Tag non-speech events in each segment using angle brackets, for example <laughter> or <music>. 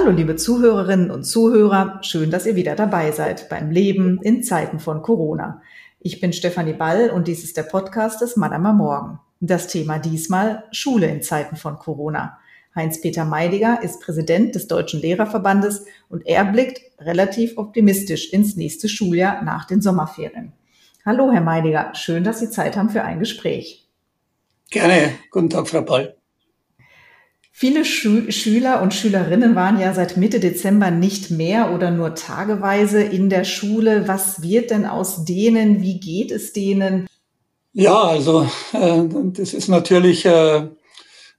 Hallo liebe Zuhörerinnen und Zuhörer, schön, dass ihr wieder dabei seid beim Leben in Zeiten von Corona. Ich bin Stefanie Ball und dies ist der Podcast des Madame Morgen. Das Thema diesmal Schule in Zeiten von Corona. Heinz-Peter Meidiger ist Präsident des Deutschen Lehrerverbandes und er blickt relativ optimistisch ins nächste Schuljahr nach den Sommerferien. Hallo, Herr Meidiger, schön, dass Sie Zeit haben für ein Gespräch. Gerne. Guten Tag, Frau Ball. Viele Schu Schüler und Schülerinnen waren ja seit Mitte Dezember nicht mehr oder nur tageweise in der Schule. Was wird denn aus denen? Wie geht es denen? Ja, also äh, das ist natürlich äh,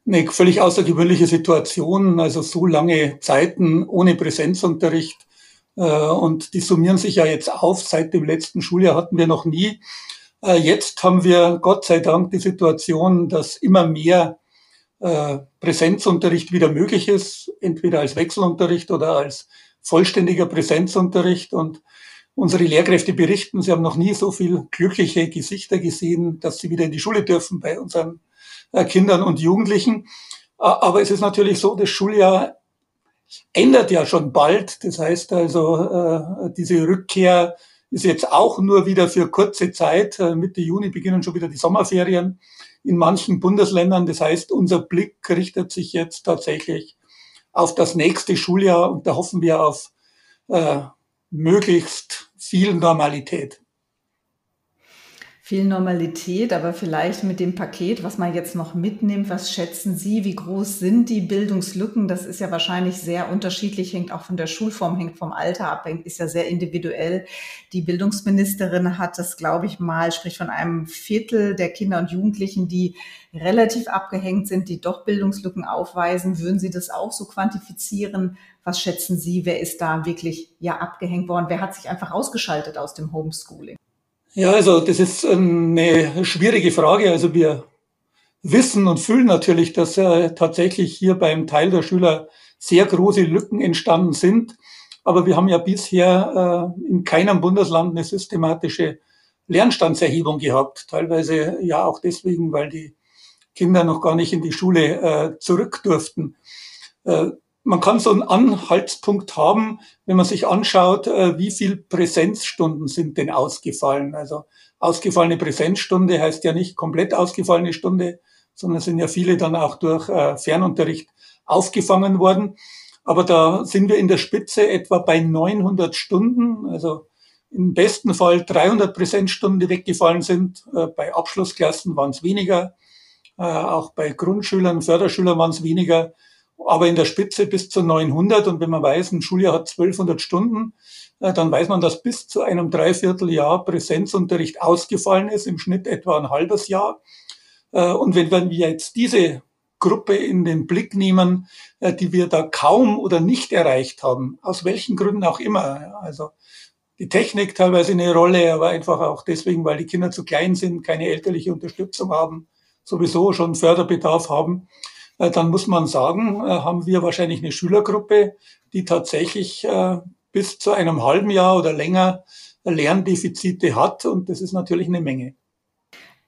eine völlig außergewöhnliche Situation. Also so lange Zeiten ohne Präsenzunterricht äh, und die summieren sich ja jetzt auf. Seit dem letzten Schuljahr hatten wir noch nie. Äh, jetzt haben wir Gott sei Dank die Situation, dass immer mehr äh, Präsenzunterricht wieder möglich ist, entweder als Wechselunterricht oder als vollständiger Präsenzunterricht. Und unsere Lehrkräfte berichten, sie haben noch nie so viel glückliche Gesichter gesehen, dass sie wieder in die Schule dürfen bei unseren äh, Kindern und Jugendlichen. Aber es ist natürlich so, das Schuljahr ändert ja schon bald. Das heißt also, äh, diese Rückkehr ist jetzt auch nur wieder für kurze Zeit. Mitte Juni beginnen schon wieder die Sommerferien in manchen Bundesländern. Das heißt, unser Blick richtet sich jetzt tatsächlich auf das nächste Schuljahr und da hoffen wir auf äh, möglichst viel Normalität viel Normalität, aber vielleicht mit dem Paket, was man jetzt noch mitnimmt, was schätzen Sie, wie groß sind die Bildungslücken? Das ist ja wahrscheinlich sehr unterschiedlich, hängt auch von der Schulform, hängt vom Alter ab, ist ja sehr individuell. Die Bildungsministerin hat das, glaube ich, mal, spricht von einem Viertel der Kinder und Jugendlichen, die relativ abgehängt sind, die doch Bildungslücken aufweisen. Würden Sie das auch so quantifizieren? Was schätzen Sie, wer ist da wirklich ja abgehängt worden? Wer hat sich einfach ausgeschaltet aus dem Homeschooling? Ja, also das ist eine schwierige Frage. Also wir wissen und fühlen natürlich, dass äh, tatsächlich hier beim Teil der Schüler sehr große Lücken entstanden sind. Aber wir haben ja bisher äh, in keinem Bundesland eine systematische Lernstandserhebung gehabt. Teilweise ja auch deswegen, weil die Kinder noch gar nicht in die Schule äh, zurück durften. Man kann so einen Anhaltspunkt haben, wenn man sich anschaut, äh, wie viel Präsenzstunden sind denn ausgefallen. Also ausgefallene Präsenzstunde heißt ja nicht komplett ausgefallene Stunde, sondern sind ja viele dann auch durch äh, Fernunterricht aufgefangen worden. Aber da sind wir in der Spitze etwa bei 900 Stunden, also im besten Fall 300 Präsenzstunden, die weggefallen sind. Äh, bei Abschlussklassen waren es weniger. Auch bei Grundschülern, Förderschülern waren es weniger aber in der Spitze bis zu 900. Und wenn man weiß, ein Schuljahr hat 1200 Stunden, äh, dann weiß man, dass bis zu einem Dreivierteljahr Präsenzunterricht ausgefallen ist, im Schnitt etwa ein halbes Jahr. Äh, und wenn wir jetzt diese Gruppe in den Blick nehmen, äh, die wir da kaum oder nicht erreicht haben, aus welchen Gründen auch immer. Also die Technik teilweise eine Rolle, aber einfach auch deswegen, weil die Kinder zu klein sind, keine elterliche Unterstützung haben, sowieso schon Förderbedarf haben. Äh, dann muss man sagen, äh, haben wir wahrscheinlich eine Schülergruppe, die tatsächlich äh, bis zu einem halben Jahr oder länger Lerndefizite hat. Und das ist natürlich eine Menge.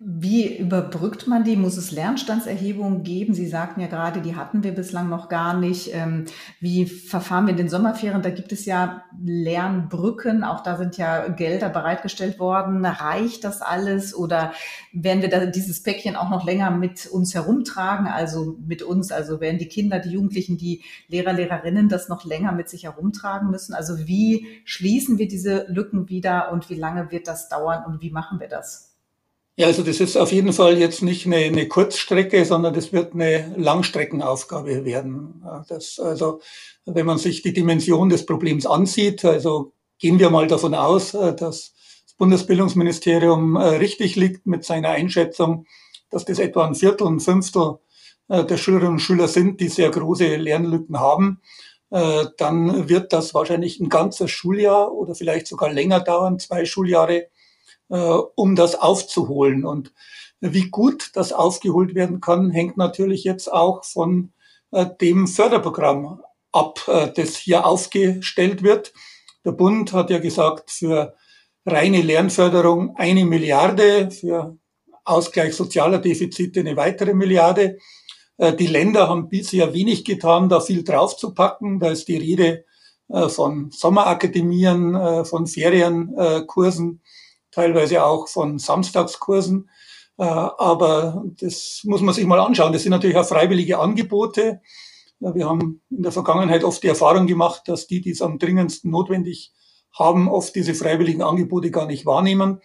Wie überbrückt man die? Muss es Lernstandserhebungen geben? Sie sagten ja gerade, die hatten wir bislang noch gar nicht. Ähm, wie verfahren wir in den Sommerferien? Da gibt es ja Lernbrücken. Auch da sind ja Gelder bereitgestellt worden. Reicht das alles? Oder werden wir da dieses Päckchen auch noch länger mit uns herumtragen? Also mit uns, also werden die Kinder, die Jugendlichen, die Lehrer, Lehrerinnen das noch länger mit sich herumtragen müssen? Also wie schließen wir diese Lücken wieder und wie lange wird das dauern und wie machen wir das? Ja, also das ist auf jeden Fall jetzt nicht eine, eine Kurzstrecke, sondern das wird eine Langstreckenaufgabe werden. Das, also wenn man sich die Dimension des Problems ansieht, also gehen wir mal davon aus, dass das Bundesbildungsministerium äh, richtig liegt mit seiner Einschätzung, dass das etwa ein Viertel, ein Fünftel äh, der Schülerinnen und Schüler sind, die sehr große Lernlücken haben, äh, dann wird das wahrscheinlich ein ganzes Schuljahr oder vielleicht sogar länger dauern, zwei Schuljahre, äh, um das aufzuholen. Und wie gut das aufgeholt werden kann, hängt natürlich jetzt auch von äh, dem Förderprogramm ab, äh, das hier aufgestellt wird. Der Bund hat ja gesagt, für reine Lernförderung eine Milliarde, für Ausgleich sozialer Defizite eine weitere Milliarde. Äh, die Länder haben bisher wenig getan, da viel draufzupacken. Da ist die Rede äh, von Sommerakademien, äh, von Ferienkursen, teilweise auch von Samstagskursen. Aber das muss man sich mal anschauen. Das sind natürlich auch freiwillige Angebote. Wir haben in der Vergangenheit oft die Erfahrung gemacht, dass die, die es am dringendsten notwendig haben, oft diese freiwilligen Angebote gar nicht wahrnehmen.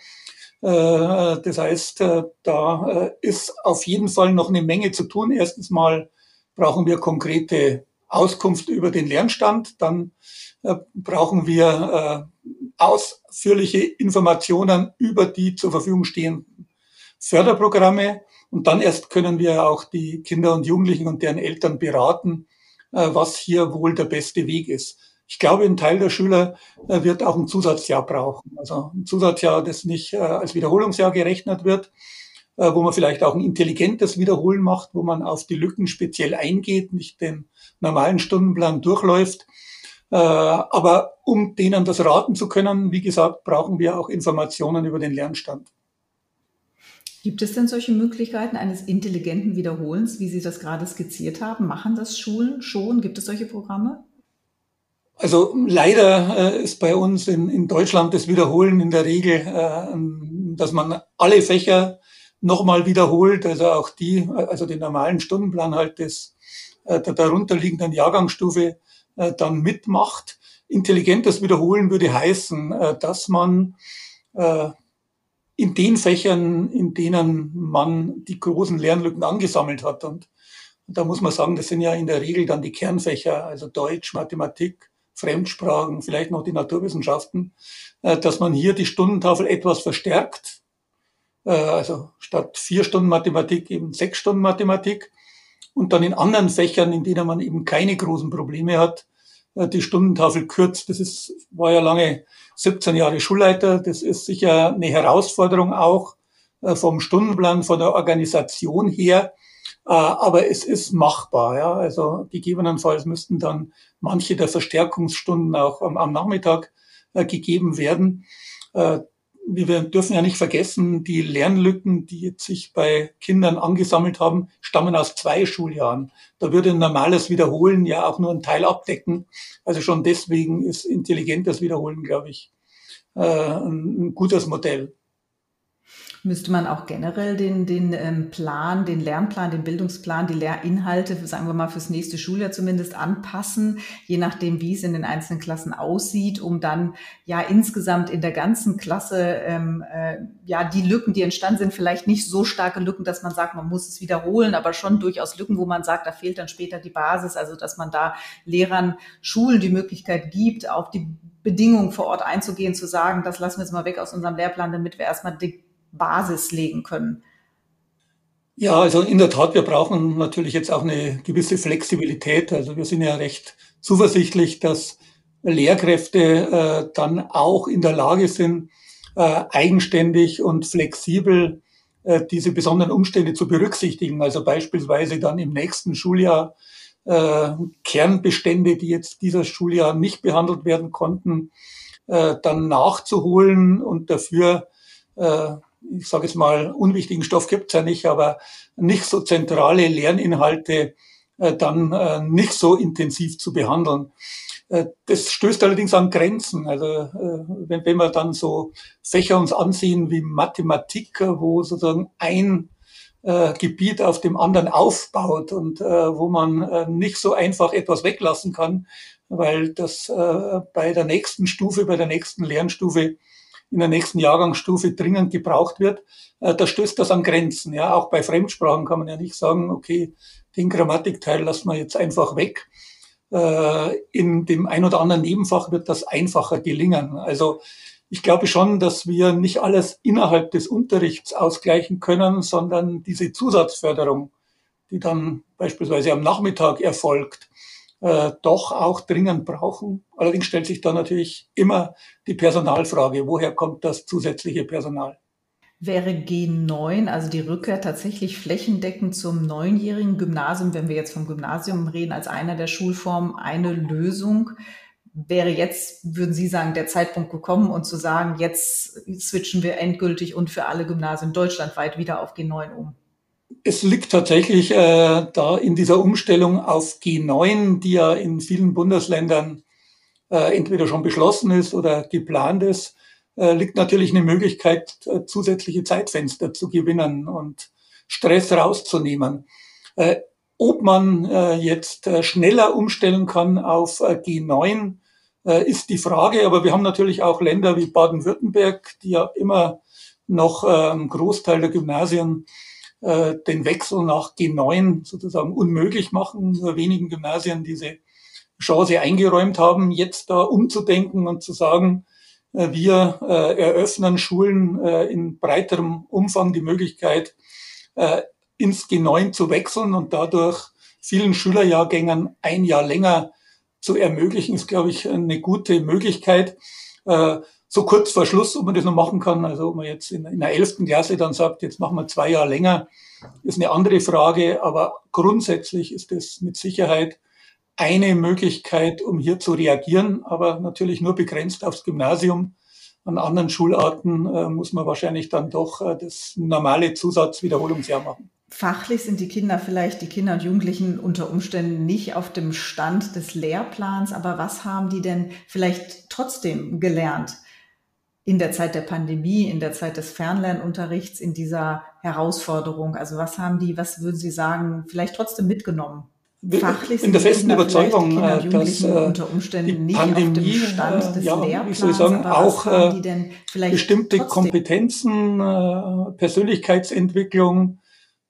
Das heißt, da ist auf jeden Fall noch eine Menge zu tun. Erstens mal brauchen wir konkrete Auskunft über den Lernstand. Dann äh, brauchen wir äh, ausführliche Informationen über die zur Verfügung stehenden Förderprogramme. Und dann erst können wir auch die Kinder und Jugendlichen und deren Eltern beraten, äh, was hier wohl der beste Weg ist. Ich glaube, ein Teil der Schüler äh, wird auch ein Zusatzjahr brauchen. Also ein Zusatzjahr, das nicht äh, als Wiederholungsjahr gerechnet wird, wo man vielleicht auch ein intelligentes Wiederholen macht, wo man auf die Lücken speziell eingeht, nicht den normalen Stundenplan durchläuft. Äh, aber um denen das raten zu können, wie gesagt, brauchen wir auch Informationen über den Lernstand. Gibt es denn solche Möglichkeiten eines intelligenten Wiederholens, wie Sie das gerade skizziert haben? Machen das Schulen schon? Gibt es solche Programme? Also leider äh, ist bei uns in, in Deutschland das Wiederholen in der Regel, äh, dass man alle Fächer nochmal wiederholt, also auch die, also den normalen Stundenplan halt des, äh, der darunterliegenden Jahrgangsstufe äh, dann mitmacht. Intelligentes Wiederholen würde heißen, äh, dass man äh, in den Fächern, in denen man die großen Lernlücken angesammelt hat. Und da muss man sagen, das sind ja in der Regel dann die Kernfächer, also Deutsch, Mathematik, Fremdsprachen, vielleicht noch die Naturwissenschaften, dass man hier die Stundentafel etwas verstärkt äh, also statt vier Stunden Mathematik eben sechs Stunden Mathematik und dann in anderen Fächern, in denen man eben keine großen Probleme hat, äh, die Stundentafel kürzt. Das ist, war ja lange 17 Jahre Schulleiter. Das ist sicher eine Herausforderung auch äh, vom Stundenplan, von der Organisation her. Aber es ist machbar. Ja. Also gegebenenfalls müssten dann manche der Verstärkungsstunden auch am Nachmittag gegeben werden wir dürfen ja nicht vergessen, die Lernlücken, die jetzt sich bei Kindern angesammelt haben, stammen aus zwei Schuljahren. Da würde ein normales Wiederholen ja auch nur einen Teil abdecken. Also schon deswegen ist intelligentes Wiederholen, glaube ich, äh, ein gutes Modell. Müsste man auch generell den, den ähm, Plan, den Lernplan, den Bildungsplan, die Lehrinhalte, sagen wir mal fürs nächste Schuljahr zumindest anpassen, je nachdem, wie es in den einzelnen Klassen aussieht, um dann ja insgesamt in der ganzen Klasse ähm, äh, ja die Lücken, die entstanden sind, vielleicht nicht so starke Lücken, dass man sagt, man muss es wiederholen, aber schon durchaus Lücken, wo man sagt, da fehlt dann später die Basis, also dass man da Lehrern, Schulen die Möglichkeit gibt, auf die Bedingungen vor Ort einzugehen, zu sagen, das lassen wir jetzt mal weg aus unserem Lehrplan, damit wir erstmal die Basis legen können? Ja, also in der Tat, wir brauchen natürlich jetzt auch eine gewisse Flexibilität. Also wir sind ja recht zuversichtlich, dass Lehrkräfte äh, dann auch in der Lage sind, äh, eigenständig und flexibel äh, diese besonderen Umstände zu berücksichtigen. Also beispielsweise dann im nächsten Schuljahr äh, Kernbestände, die jetzt dieses Schuljahr nicht behandelt werden konnten, äh, dann nachzuholen und dafür äh, ich sage jetzt mal, unwichtigen Stoff gibt's ja nicht, aber nicht so zentrale Lerninhalte äh, dann äh, nicht so intensiv zu behandeln. Äh, das stößt allerdings an Grenzen. Also äh, wenn, wenn wir dann so Fächer uns ansehen wie Mathematik, wo sozusagen ein äh, Gebiet auf dem anderen aufbaut und äh, wo man äh, nicht so einfach etwas weglassen kann, weil das äh, bei der nächsten Stufe, bei der nächsten Lernstufe in der nächsten Jahrgangsstufe dringend gebraucht wird, äh, da stößt das an Grenzen. Ja, auch bei Fremdsprachen kann man ja nicht sagen, okay, den Grammatikteil lassen wir jetzt einfach weg. Äh, in dem ein oder anderen Nebenfach wird das einfacher gelingen. Also ich glaube schon, dass wir nicht alles innerhalb des Unterrichts ausgleichen können, sondern diese Zusatzförderung, die dann beispielsweise am Nachmittag erfolgt, äh, doch auch dringend brauchen. Allerdings stellt sich da natürlich immer die Personalfrage, woher kommt das zusätzliche Personal? Wäre G9, also die Rückkehr tatsächlich flächendeckend zum neunjährigen Gymnasium, wenn wir jetzt vom Gymnasium reden, als einer der Schulformen eine Lösung? Wäre jetzt, würden Sie sagen, der Zeitpunkt gekommen und zu sagen, jetzt switchen wir endgültig und für alle Gymnasien deutschlandweit wieder auf G9 um? Es liegt tatsächlich äh, da in dieser Umstellung auf G9, die ja in vielen Bundesländern äh, entweder schon beschlossen ist oder geplant ist, äh, liegt natürlich eine Möglichkeit, äh, zusätzliche Zeitfenster zu gewinnen und Stress rauszunehmen. Äh, ob man äh, jetzt äh, schneller umstellen kann auf äh, G9, äh, ist die Frage. Aber wir haben natürlich auch Länder wie Baden-Württemberg, die ja immer noch äh, einen Großteil der Gymnasien äh, den Wechsel nach G9 sozusagen unmöglich machen. Nur wenigen Gymnasien diese Chance eingeräumt haben, jetzt da umzudenken und zu sagen, äh, wir äh, eröffnen Schulen in breiterem Umfang die Möglichkeit, ins G9 zu wechseln und dadurch vielen Schülerjahrgängen ein Jahr länger zu ermöglichen, ist, glaube ich, eine gute Möglichkeit. Äh, so kurz vor Schluss, ob man das noch machen kann. Also ob man jetzt in, in der elften Klasse dann sagt, jetzt machen wir zwei Jahre länger, ist eine andere Frage. Aber grundsätzlich ist das mit Sicherheit eine Möglichkeit, um hier zu reagieren, aber natürlich nur begrenzt aufs Gymnasium. An anderen Schularten äh, muss man wahrscheinlich dann doch äh, das normale Zusatzwiederholungsjahr machen. Fachlich sind die Kinder vielleicht, die Kinder und Jugendlichen unter Umständen nicht auf dem Stand des Lehrplans, aber was haben die denn vielleicht trotzdem gelernt? In der Zeit der Pandemie, in der Zeit des Fernlernunterrichts, in dieser Herausforderung? Also was haben die, was würden Sie sagen, vielleicht trotzdem mitgenommen? Fachlich in der festen Überzeugung, äh, dass äh, unter Umständen die Pandemie, nicht auf dem Stand äh, des ja, Lehrplans, ich sagen, auch bestimmte trotzdem? Kompetenzen, Persönlichkeitsentwicklung,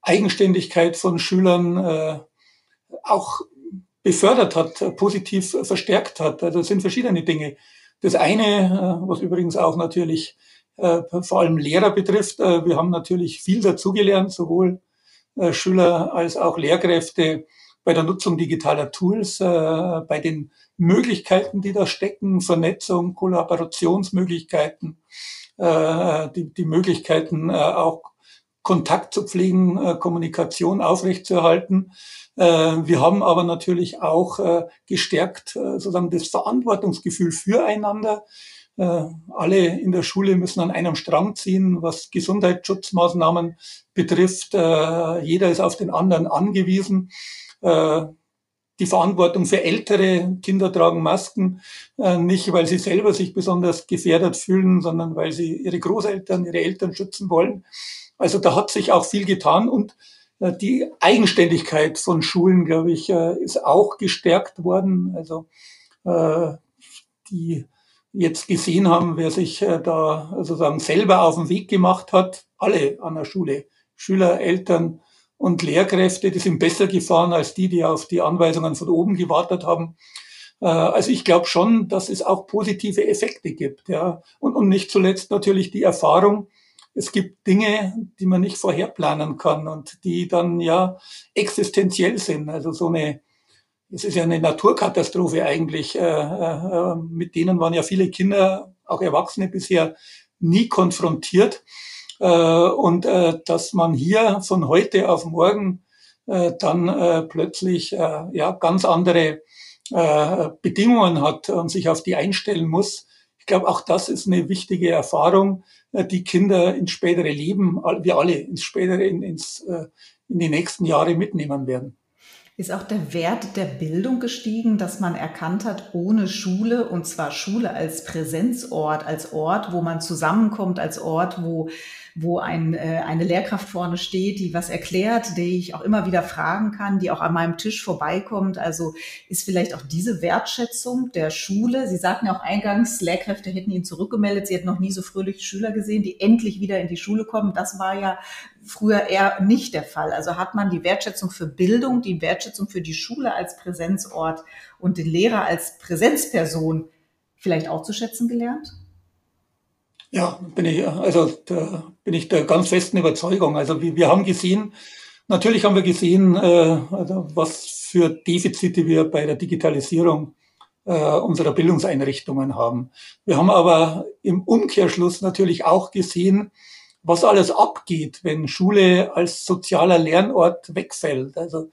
Eigenständigkeit von Schülern auch befördert hat, positiv verstärkt hat. Also es sind verschiedene Dinge. Das eine, äh, was übrigens auch natürlich äh, vor allem Lehrer betrifft, äh, wir haben natürlich viel dazugelernt, sowohl Schüler als auch Lehrkräfte bei der Nutzung digitaler Tools, bei den Möglichkeiten, die da stecken, Vernetzung, Kollaborationsmöglichkeiten, die, die Möglichkeiten auch Kontakt zu pflegen, Kommunikation aufrechtzuerhalten. Äh, wir haben aber natürlich auch äh, gestärkt äh, sozusagen das Verantwortungsgefühl füreinander. Alle in der Schule müssen an einem Strang ziehen, was Gesundheitsschutzmaßnahmen betrifft. Jeder ist auf den anderen angewiesen. Die Verantwortung für ältere Kinder tragen Masken, nicht weil sie selber sich besonders gefährdet fühlen, sondern weil sie ihre Großeltern, ihre Eltern schützen wollen. Also da hat sich auch viel getan und die Eigenständigkeit von Schulen, glaube ich, äh, ist auch gestärkt worden. Also äh, die jetzt gesehen haben, wer sich äh, da sozusagen selber auf den Weg gemacht hat, alle an der Schule, Schüler, Eltern und Lehrkräfte, die sind besser gefahren als die, die auf die Anweisungen von oben gewartet haben. Also ich glaube schon, dass es auch positive Effekte gibt, ja. Und, und nicht zuletzt natürlich die Erfahrung, es gibt Dinge, die man nicht vorherplanen kann und die dann ja existenziell sind. Also so eine, es ist ja eine Naturkatastrophe eigentlich. Äh, äh, mit denen waren ja viele Kinder, auch Erwachsene bisher nie konfrontiert. Äh, und dass man hier von heute auf morgen dann plötzlich ja ganz andere Bedingungen hat und sich auf die einstellen muss. Ich glaube, auch das ist eine wichtige Erfahrung, die Kinder ins spätere Leben, wir alle ins spätere, in, ins, äh, in die nächsten Jahre mitnehmen werden. Ist auch der Wert der Bildung gestiegen, dass man erkannt hat, ohne Schule, und zwar Schule als Präsenzort, als Ort, wo man zusammenkommt, als Ort, wo wo ein, äh, eine Lehrkraft vorne steht, die was erklärt, die ich auch immer wieder fragen kann, die auch an meinem Tisch vorbeikommt. Also ist vielleicht auch diese Wertschätzung der Schule. Sie sagten ja auch eingangs, Lehrkräfte hätten ihn zurückgemeldet. Sie hätten noch nie so fröhliche Schüler gesehen, die endlich wieder in die Schule kommen. Das war ja früher eher nicht der Fall. Also hat man die Wertschätzung für Bildung, die Wertschätzung für die Schule als Präsenzort und den Lehrer als Präsenzperson vielleicht auch zu schätzen gelernt? Ja, bin ich, also da bin ich der ganz festen Überzeugung. Also wir, wir haben gesehen, natürlich haben wir gesehen, äh, also was für Defizite wir bei der Digitalisierung äh, unserer Bildungseinrichtungen haben. Wir haben aber im Umkehrschluss natürlich auch gesehen, was alles abgeht, wenn Schule als sozialer Lernort wegfällt. Also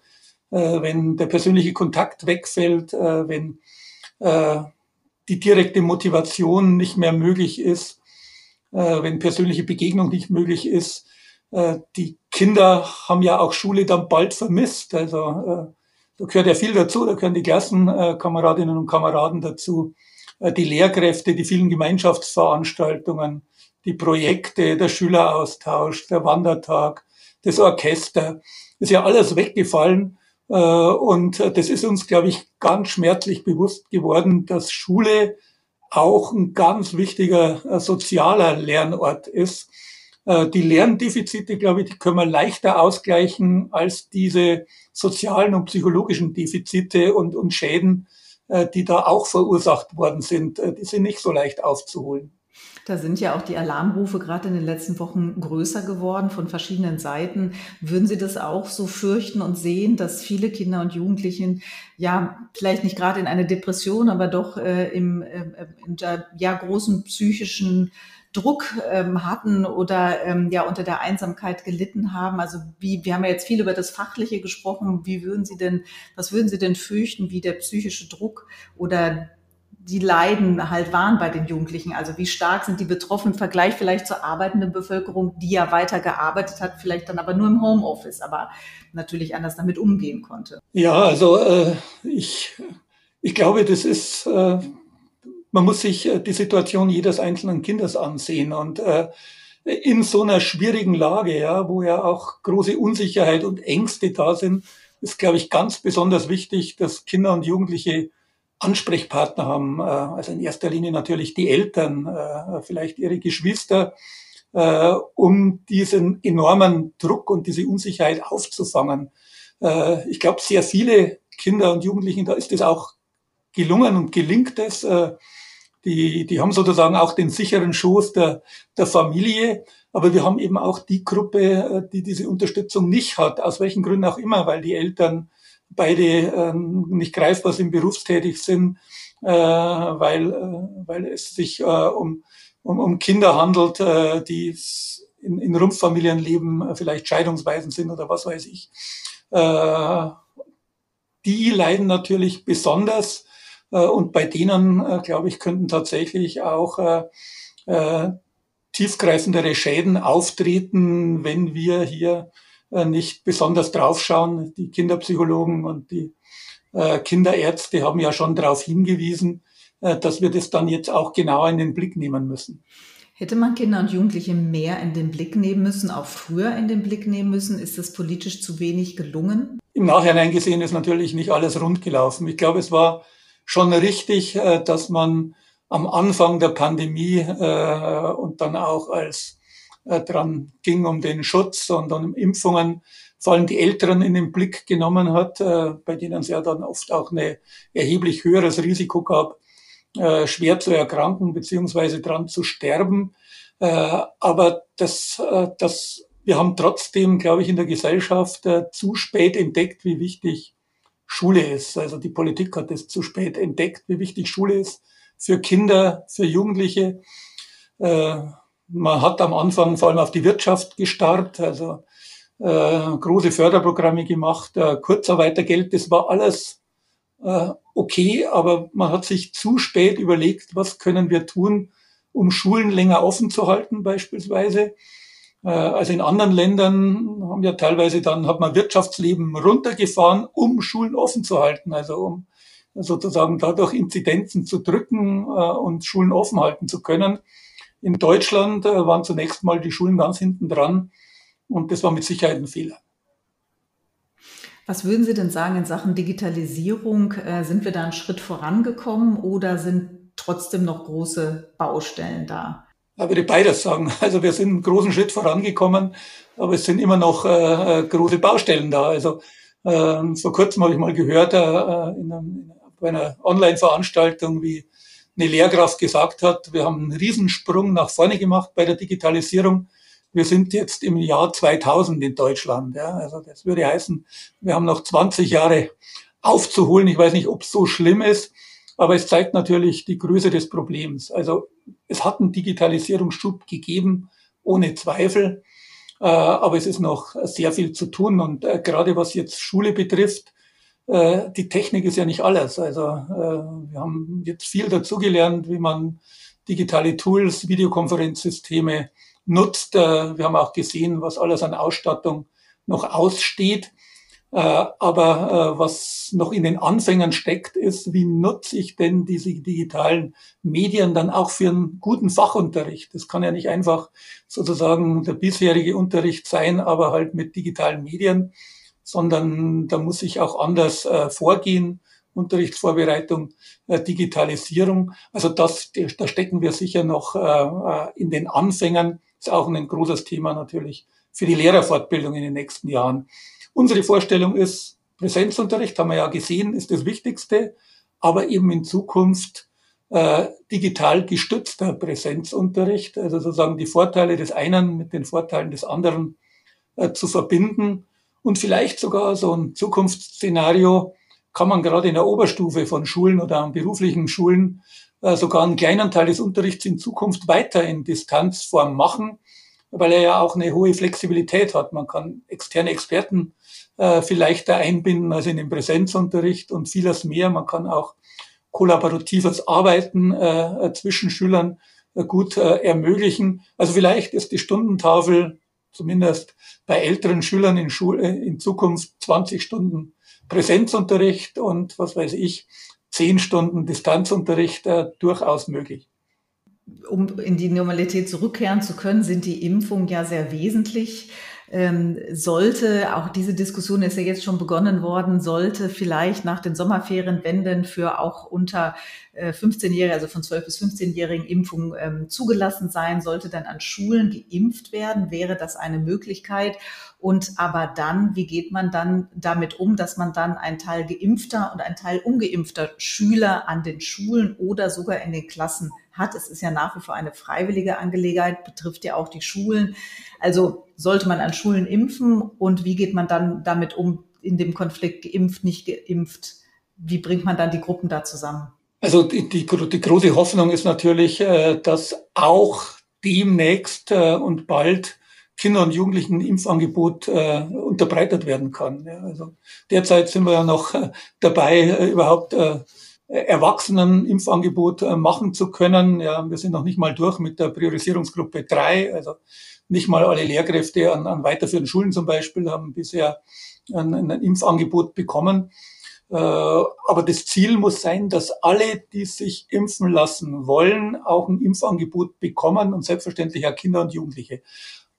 äh, wenn der persönliche Kontakt wegfällt, äh, wenn äh, die direkte Motivation nicht mehr möglich ist, äh, wenn persönliche Begegnung nicht möglich ist, äh, die Kinder haben ja auch Schule dann bald vermisst. Also äh, da gehört ja viel dazu, da gehören die Klassenkameradinnen und Kameraden dazu, die Lehrkräfte, die vielen Gemeinschaftsveranstaltungen, die Projekte, der Schüleraustausch, der Wandertag, das Orchester. Ist ja alles weggefallen. Äh, und das ist uns, glaube ich, ganz schmerzlich bewusst geworden, dass Schule auch ein ganz wichtiger äh, sozialer Lernort ist. Äh, die Lerndefizite, glaube ich, die können wir leichter ausgleichen als diese sozialen und psychologischen Defizite und, und Schäden, die da auch verursacht worden sind. Die sind nicht so leicht aufzuholen. Da sind ja auch die Alarmrufe gerade in den letzten Wochen größer geworden von verschiedenen Seiten. Würden Sie das auch so fürchten und sehen, dass viele Kinder und Jugendlichen ja vielleicht nicht gerade in eine Depression, aber doch äh, im äh, unter ja großen psychischen Druck ähm, hatten oder ähm, ja unter der Einsamkeit gelitten haben. Also wie, wir haben ja jetzt viel über das Fachliche gesprochen. Wie würden Sie denn, was würden Sie denn fürchten, wie der psychische Druck oder die Leiden halt waren bei den Jugendlichen. Also wie stark sind die betroffen im Vergleich vielleicht zur arbeitenden Bevölkerung, die ja weiter gearbeitet hat, vielleicht dann aber nur im Homeoffice, aber natürlich anders damit umgehen konnte. Ja, also äh, ich, ich glaube, das ist, äh, man muss sich äh, die Situation jedes einzelnen Kindes ansehen und äh, in so einer schwierigen Lage, ja, wo ja auch große Unsicherheit und Ängste da sind, ist, glaube ich, ganz besonders wichtig, dass Kinder und Jugendliche Ansprechpartner haben, äh, also in erster Linie natürlich die Eltern, äh, vielleicht ihre Geschwister, äh, um diesen enormen Druck und diese Unsicherheit aufzufangen. Ich glaube, sehr viele Kinder und Jugendlichen, da ist es auch gelungen und gelingt es. Die, die haben sozusagen auch den sicheren Schoß der, der Familie. Aber wir haben eben auch die Gruppe, die diese Unterstützung nicht hat, aus welchen Gründen auch immer, weil die Eltern beide ähm, nicht greifbar sind, berufstätig sind, äh, weil, äh, weil es sich äh, um, um, um Kinder handelt, äh, die in, in Rumpffamilien leben, äh, vielleicht Scheidungsweisen sind oder was weiß ich. Äh, die leiden natürlich besonders äh, und bei denen, äh, glaube ich, könnten tatsächlich auch äh, äh, tiefgreifendere Schäden auftreten, wenn wir hier nicht besonders draufschauen. Die Kinderpsychologen und die äh, Kinderärzte haben ja schon darauf hingewiesen, äh, dass wir das dann jetzt auch genauer in den Blick nehmen müssen. Hätte man Kinder und Jugendliche mehr in den Blick nehmen müssen, auch früher in den Blick nehmen müssen? Ist das politisch zu wenig gelungen? Im Nachhinein gesehen ist natürlich nicht alles rund gelaufen. Ich glaube, es war schon richtig, dass man am Anfang der Pandemie und dann auch als äh, dran ging um den Schutz und um Impfungen, vor allem die Älteren in den Blick genommen hat, äh, bei denen es ja dann oft auch ein erheblich höheres Risiko gab, äh, schwer zu erkranken beziehungsweise dran zu sterben. Äh, aber das, äh, das, wir haben trotzdem, glaube ich, in der Gesellschaft zu spät entdeckt, wie wichtig Schule ist. Also die Politik hat es zu spät entdeckt, wie wichtig Schule ist für Kinder, für Jugendliche. Äh, man hat am Anfang vor allem auf die Wirtschaft gestarrt, also äh, große Förderprogramme gemacht, äh, Kurzarbeitergeld, das war alles äh, okay, aber man hat sich zu spät überlegt, was können wir tun, um Schulen länger offen zu halten beispielsweise. Äh, also in anderen Ländern haben ja teilweise dann hat man Wirtschaftsleben runtergefahren, um Schulen offen zu halten, also um sozusagen dadurch Inzidenzen zu drücken äh, und Schulen offen halten zu können. In Deutschland äh, waren zunächst mal die Schulen ganz hinten dran und das war mit Sicherheit ein Fehler. Was würden Sie denn sagen in Sachen Digitalisierung? Äh, sind wir da einen Schritt vorangekommen oder sind trotzdem noch große Baustellen da? Ich würde beides sagen. <laughs> Also wir sind einen großen Schritt vorangekommen, aber es sind immer noch äh, äh große Baustellen da. Also äh, vor kurzem habe ich mal gehört äh, in, einem, in einer Online-Veranstaltung, wie eine Lehrkraft gesagt hat, wir haben einen Riesensprung nach vorne gemacht bei der Digitalisierung. Wir sind jetzt im Jahr 2000 in Deutschland. Ja. Also das würde heißen, wir haben noch 20 Jahre aufzuholen. Ich weiß nicht, ob es so schlimm ist, aber es zeigt natürlich die Größe des Problems. Also es hat einen Digitalisierungsschub gegeben, ohne Zweifel. Äh, aber es ist noch sehr viel zu tun. Und äh, gerade was jetzt Schule betrifft, äh, die Technik ist ja nicht alles. Also äh, wir haben jetzt viel dazugelernt, wie man digitale Tools, Videokonferenzsysteme nutzt. Äh, wir haben auch gesehen, was alles an Ausstattung noch aussteht. Äh, aber äh, was noch in den Anfängern steckt, ist, wie nutze ich denn diese digitalen Medien dann auch für einen guten Fachunterricht? Das kann ja nicht einfach sozusagen der bisherige Unterricht sein, aber halt mit digitalen Medien, sondern da muss ich auch anders äh, vorgehen. Unterrichtsvorbereitung, Digitalisierung. Also das, da stecken wir sicher noch in den Anfängern. Ist auch ein großes Thema natürlich für die Lehrerfortbildung in den nächsten Jahren. Unsere Vorstellung ist, Präsenzunterricht, haben wir ja gesehen, ist das Wichtigste, aber eben in Zukunft äh, digital gestützter Präsenzunterricht, also sozusagen die Vorteile des einen mit den Vorteilen des anderen äh, zu verbinden und vielleicht sogar so ein Zukunftsszenario kann man gerade in der Oberstufe von Schulen oder an beruflichen Schulen äh, sogar einen kleinen Teil des Unterrichts in Zukunft weiter in Distanzform machen, weil er ja auch eine hohe Flexibilität hat. Man kann externe Experten äh, viel leichter einbinden als in den Präsenzunterricht und vieles mehr. Man kann auch kollaboratives Arbeiten äh, zwischen Schülern äh, gut äh, ermöglichen. Also vielleicht ist die Stundentafel zumindest bei älteren Schülern in, Schule, äh, in Zukunft 20 Stunden Präsenzunterricht und was weiß ich, 10 Stunden Distanzunterricht äh, durchaus möglich um in die Normalität zurückkehren zu können, sind die Impfungen ja sehr wesentlich. Ähm, sollte, auch diese Diskussion ist ja jetzt schon begonnen worden, sollte vielleicht nach den Sommerferienwenden für auch unter äh, 15-Jährige, also von 12 bis 15-Jährigen Impfungen ähm, zugelassen sein, sollte dann an Schulen geimpft werden, wäre das eine Möglichkeit. Und aber dann, wie geht man dann damit um, dass man dann einen Teil geimpfter und einen Teil ungeimpfter Schüler an den Schulen oder sogar in den Klassen hat. Es ist ja nach wie vor eine freiwillige Angelegenheit, betrifft ja auch die Schulen. Also sollte man an Schulen impfen und wie geht man dann damit um in dem Konflikt geimpft, nicht geimpft? Wie bringt man dann die Gruppen da zusammen? Also die, die, die große Hoffnung ist natürlich, äh, dass auch demnächst äh, und bald Kinder und Jugendlichen Impfangebot äh, unterbreitet werden kann. Ja, also derzeit sind wir ja noch äh, dabei, äh, überhaupt äh, Erwachsenen Impfangebot äh, machen zu können. Ja, wir sind noch nicht mal durch mit der Priorisierungsgruppe 3. Also nicht mal alle Lehrkräfte an, an weiterführenden Schulen zum Beispiel haben bisher ein, ein Impfangebot bekommen. Äh, aber das Ziel muss sein, dass alle, die sich impfen lassen wollen, auch ein Impfangebot bekommen und selbstverständlich auch Kinder und Jugendliche.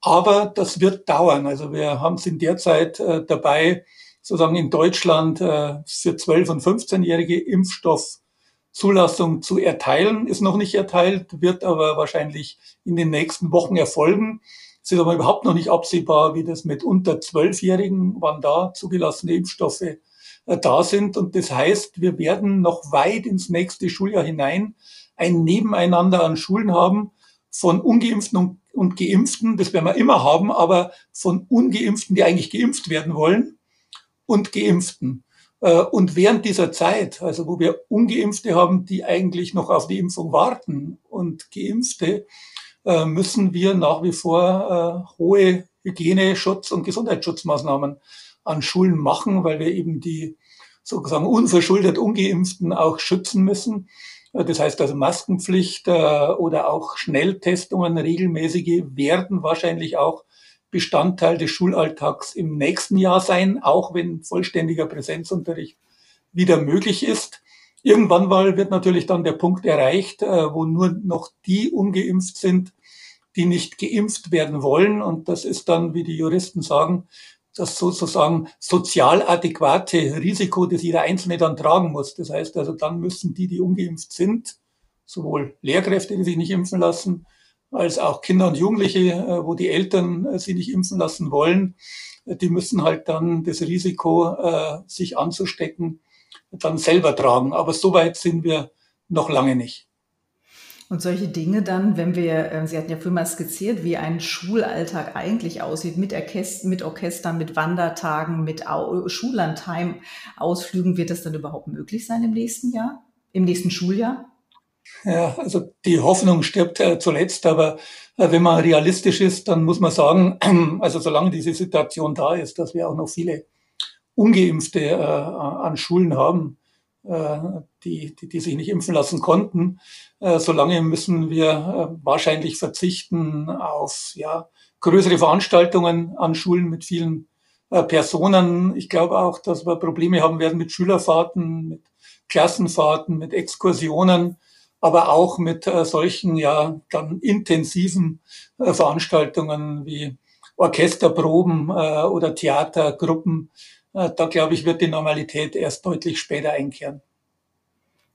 Aber das wird dauern. Also wir haben sind derzeit äh, dabei, sozusagen in Deutschland äh, für 12- und 15-jährige Impfstoffzulassung zu erteilen. Ist noch nicht erteilt, wird aber wahrscheinlich in den nächsten Wochen erfolgen. Es ist aber überhaupt noch nicht absehbar, wie das mit unter 12-Jährigen, wann da zugelassene Impfstoffe äh, da sind. Und das heißt, wir werden noch weit ins nächste Schuljahr hinein ein Nebeneinander an Schulen haben von ungeimpften und, und geimpften. Das werden wir immer haben, aber von ungeimpften, die eigentlich geimpft werden wollen und Geimpften. Äh, und während dieser Zeit, also wo wir Ungeimpfte haben, die eigentlich noch auf die Impfung warten und Geimpfte, äh, müssen wir nach wie vor äh, hohe Hygiene, Schutz und Gesundheitsschutzmaßnahmen an Schulen machen, weil wir eben die sozusagen unverschuldet Ungeimpften auch schützen müssen. Das heißt also Maskenpflicht oder auch Schnelltestungen regelmäßige werden wahrscheinlich auch Bestandteil des Schulalltags im nächsten Jahr sein, auch wenn vollständiger Präsenzunterricht wieder möglich ist. Irgendwann mal wird natürlich dann der Punkt erreicht, äh, wo nur noch die ungeimpft sind, die nicht geimpft werden wollen. Und das ist dann, wie die Juristen sagen, das sozusagen sozial adäquate Risiko, das jeder Einzelne dann tragen muss. Das heißt also, dann müssen die, die ungeimpft sind, sowohl Lehrkräfte, die sich nicht impfen lassen, als auch Kinder und Jugendliche, äh, wo die Eltern äh, sie nicht impfen lassen wollen, äh, die müssen halt dann das Risiko, sich anzustecken, dann selber tragen. Aber so weit sind wir noch lange nicht. Und solche Dinge dann, wenn wir, Sie hatten ja früher mal skizziert, wie ein Schulalltag eigentlich aussieht, mit, Orchester, mit Orchestern, mit Wandertagen, mit Schullandheim-Ausflügen, wird das dann überhaupt möglich sein im nächsten Jahr, im nächsten Schuljahr? Ja, also die Hoffnung stirbt äh, zuletzt, aber äh, wenn man realistisch ist, dann muss man sagen, <clears throat> also solange diese Situation da ist, dass wir auch noch viele Ungeimpfte äh, an Schulen haben, die, die, die sich nicht impfen lassen konnten. Solange müssen wir wahrscheinlich verzichten auf ja, größere Veranstaltungen an Schulen mit vielen Personen. Ich glaube auch, dass wir Probleme haben werden mit Schülerfahrten, mit Klassenfahrten, mit Exkursionen, aber auch mit solchen ja dann intensiven Veranstaltungen wie Orchesterproben äh, oder Theatergruppen. Äh, da glaube ich, wird die Normalität erst deutlich später einkehren.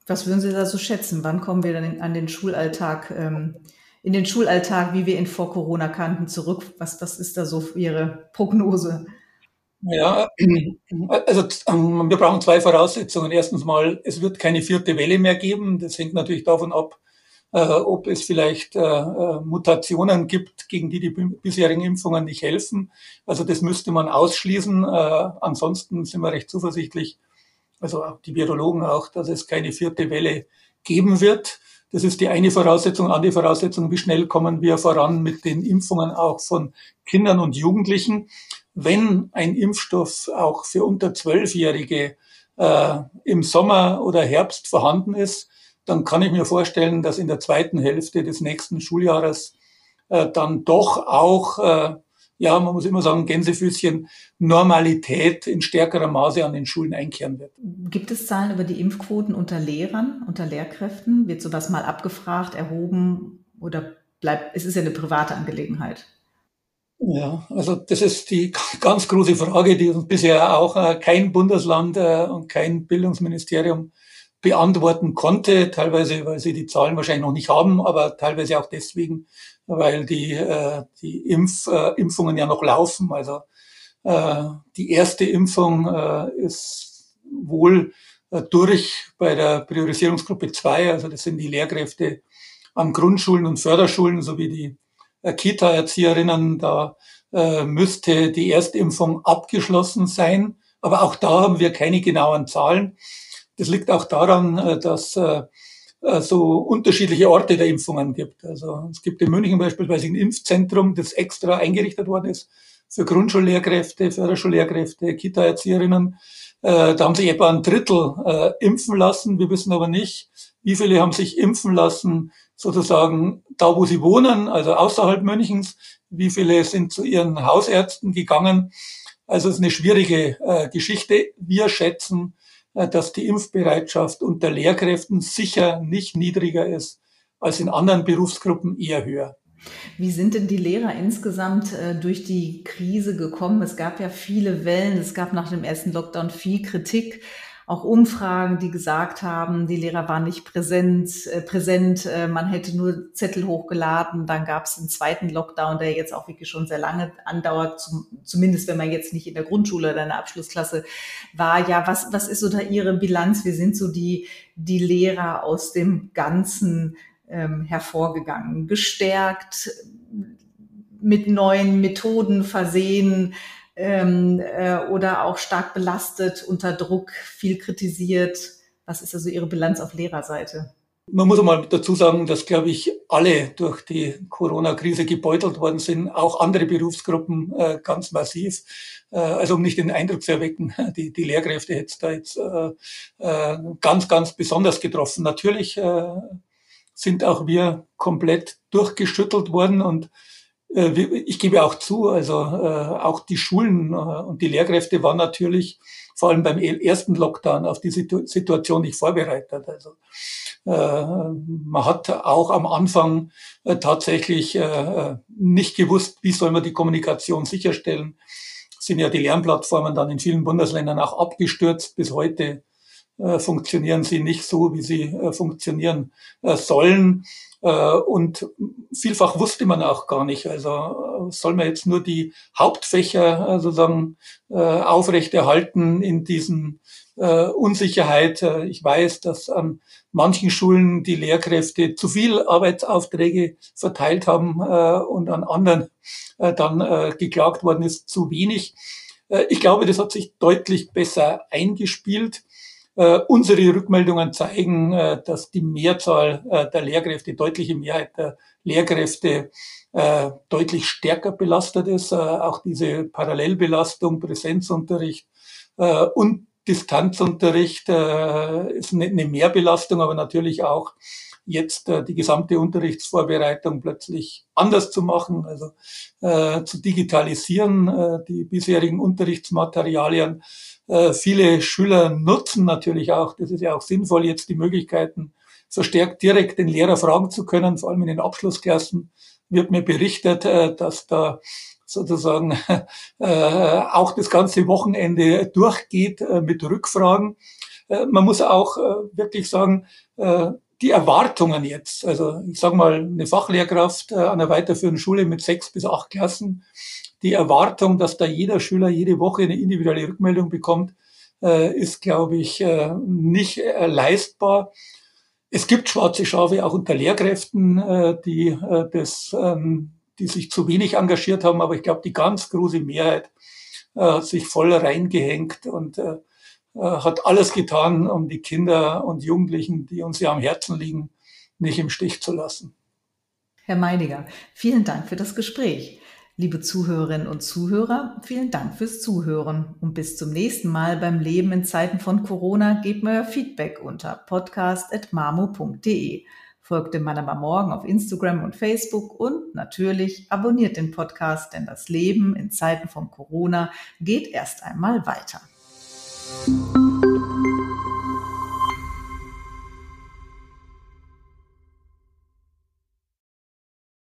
Was würden Sie da so schätzen? Wann kommen wir dann an den Schulalltag, ähm, in den Schulalltag, wie wir ihn vor Corona kannten, zurück? Was, was ist da so Ihre Prognose? Ja, also ähm, wir brauchen zwei Voraussetzungen. Erstens mal, es wird keine vierte Welle mehr geben. Das hängt natürlich davon ab, äh, ob es vielleicht äh, äh, Mutationen gibt, gegen die die bisherigen Impfungen nicht helfen. Also das müsste man ausschließen. Ansonsten sind wir recht zuversichtlich, also auch die Virologen auch, dass es keine vierte Welle geben wird. Das ist die eine Voraussetzung. Andere Voraussetzung, wie schnell kommen wir voran mit den Impfungen auch von Kindern und Jugendlichen. Wenn ein Impfstoff auch für unter Zwölfjährige äh, im Sommer oder Herbst vorhanden ist, dann kann ich mir vorstellen, dass in der zweiten Hälfte des nächsten Schuljahres äh, dann doch auch, äh, ja, man muss immer sagen, Gänsefüßchen, Normalität in stärkerem Maße an den Schulen einkehren wird. Gibt es Zahlen über die Impfquoten unter Lehrern, unter Lehrkräften? Wird sowas mal abgefragt, erhoben oder bleibt, es ist ja eine private Angelegenheit? Ja, also das ist die <laughs> ganz große Frage, die uns bisher auch äh, kein Bundesland äh, und kein Bildungsministerium beantworten konnte, teilweise, weil sie die Zahlen wahrscheinlich noch nicht haben, aber teilweise auch deswegen, weil die, äh, die Impf, äh, Impfungen ja noch laufen. Also äh, die erste Impfung äh, ist wohl äh, durch bei der Priorisierungsgruppe 2, also das sind die Lehrkräfte an Grundschulen und Förderschulen sowie die Kita-Erzieherinnen, da äh, müsste die Erstimpfung abgeschlossen sein. Aber auch da haben wir keine genauen Zahlen. Das liegt auch daran, äh, dass äh, äh, so unterschiedliche Orte der Impfungen gibt. Also es gibt in München beispielsweise ein Impfzentrum, das extra eingerichtet worden ist für Grundschullehrkräfte, Förderschullehrkräfte, Kita-Erzieherinnen. Da haben sich etwa ein Drittel impfen lassen. Wir wissen aber nicht, wie viele haben sich impfen lassen, sozusagen da, wo sie wohnen, also außerhalb Münchens. Wie viele sind zu ihren Hausärzten gegangen? Also es ist eine schwierige Geschichte. Wir schätzen, äh, dass die Impfbereitschaft unter Lehrkräften sicher nicht niedriger ist als in anderen Berufsgruppen eher höher. Wie sind denn die Lehrer insgesamt äh, durch die Krise gekommen? Es gab ja viele Wellen, es gab nach dem ersten Lockdown viel Kritik auch Umfragen, die gesagt haben, die Lehrer waren nicht präsent, äh, präsent, äh, man hätte nur Zettel hochgeladen. Dann gab es einen zweiten Lockdown, der jetzt auch wirklich schon sehr lange andauert, zum, zumindest wenn man jetzt nicht in der Grundschule oder in der Abschlussklasse war. Ja, was, was ist so da Ihre Bilanz? Wir sind so die, die Lehrer aus dem Ganzen ähm, hervorgegangen, gestärkt, mit neuen Methoden versehen, ähm, äh, oder auch stark belastet, unter Druck, viel kritisiert? Was ist also Ihre Bilanz auf Lehrerseite? Man muss mal dazu sagen, dass, glaube ich, alle durch die Corona-Krise gebeutelt worden sind, auch andere Berufsgruppen äh, ganz massiv. Äh, also um nicht den Eindruck zu erwecken, <laughs> die, die Lehrkräfte jetzt da jetzt äh, äh, ganz, ganz besonders getroffen. Natürlich äh, sind auch wir komplett durchgeschüttelt worden und ich gebe auch zu, also äh, auch die Schulen äh, und die Lehrkräfte waren natürlich vor allem beim ersten Lockdown auf die Situation nicht vorbereitet. Also man hat auch am Anfang tatsächlich nicht gewusst, wie soll man die Kommunikation sicherstellen. Sind ja die Lernplattformen dann in vielen Bundesländern auch abgestürzt. Bis heute funktionieren sie nicht so, wie sie funktionieren sollen. Äh, und vielfach wusste man auch gar nicht. Also äh, soll man jetzt nur die Hauptfächer äh, sozusagen aufrechterhalten in diesen Unsicherheit. Ich weiß, dass an manchen Schulen die Lehrkräfte zu viel Arbeitsaufträge verteilt haben und an anderen dann geklagt worden ist, zu wenig. Ich glaube, das hat sich deutlich besser eingespielt. Äh, unsere Rückmeldungen zeigen, äh, dass die Mehrzahl äh, der Lehrkräfte, deutliche Mehrheit der Lehrkräfte deutlich stärker belastet ist. Auch diese Parallelbelastung, Präsenzunterricht und Distanzunterricht äh, ist eine, Mehrbelastung, aber natürlich auch jetzt äh, die gesamte Unterrichtsvorbereitung plötzlich anders zu machen, also äh, zu digitalisieren, äh, die bisherigen Unterrichtsmaterialien. Äh, viele Schüler nutzen natürlich auch, das ist ja auch sinnvoll, jetzt die Möglichkeiten, verstärkt direkt den Lehrer fragen zu können, vor allem in den Abschlussklassen wird mir berichtet, äh, dass da sozusagen <laughs> äh, auch das ganze Wochenende durchgeht äh, mit Rückfragen. Äh, man muss auch äh, wirklich sagen, äh, die Erwartungen jetzt, also ich sage mal, eine Fachlehrkraft äh, an einer weiterführenden Schule mit sechs bis acht Klassen, die Erwartung, dass da jeder Schüler jede Woche eine individuelle Rückmeldung bekommt, ist, glaube ich, nicht leistbar. Es gibt schwarze Schafe auch unter Lehrkräften, die das, ähm, die sich zu wenig engagiert haben, aber ich glaube, die ganz große Mehrheit äh, hat sich voll reingehängt und äh, äh, hat alles getan, um die Kinder und Jugendlichen, die uns ja am Herzen liegen, nicht im Stich zu lassen. Herr Meidiger, vielen Dank für das Gespräch. Liebe Zuhörerinnen und Zuhörer, vielen Dank fürs Zuhören und bis zum nächsten Mal beim Leben in Zeiten von Corona gebt mir Feedback unter podcast.mamo.de. Folgt dem Mann aber morgen auf Instagram und Facebook und natürlich abonniert den Podcast, denn das Leben in Zeiten von Corona geht erst einmal weiter.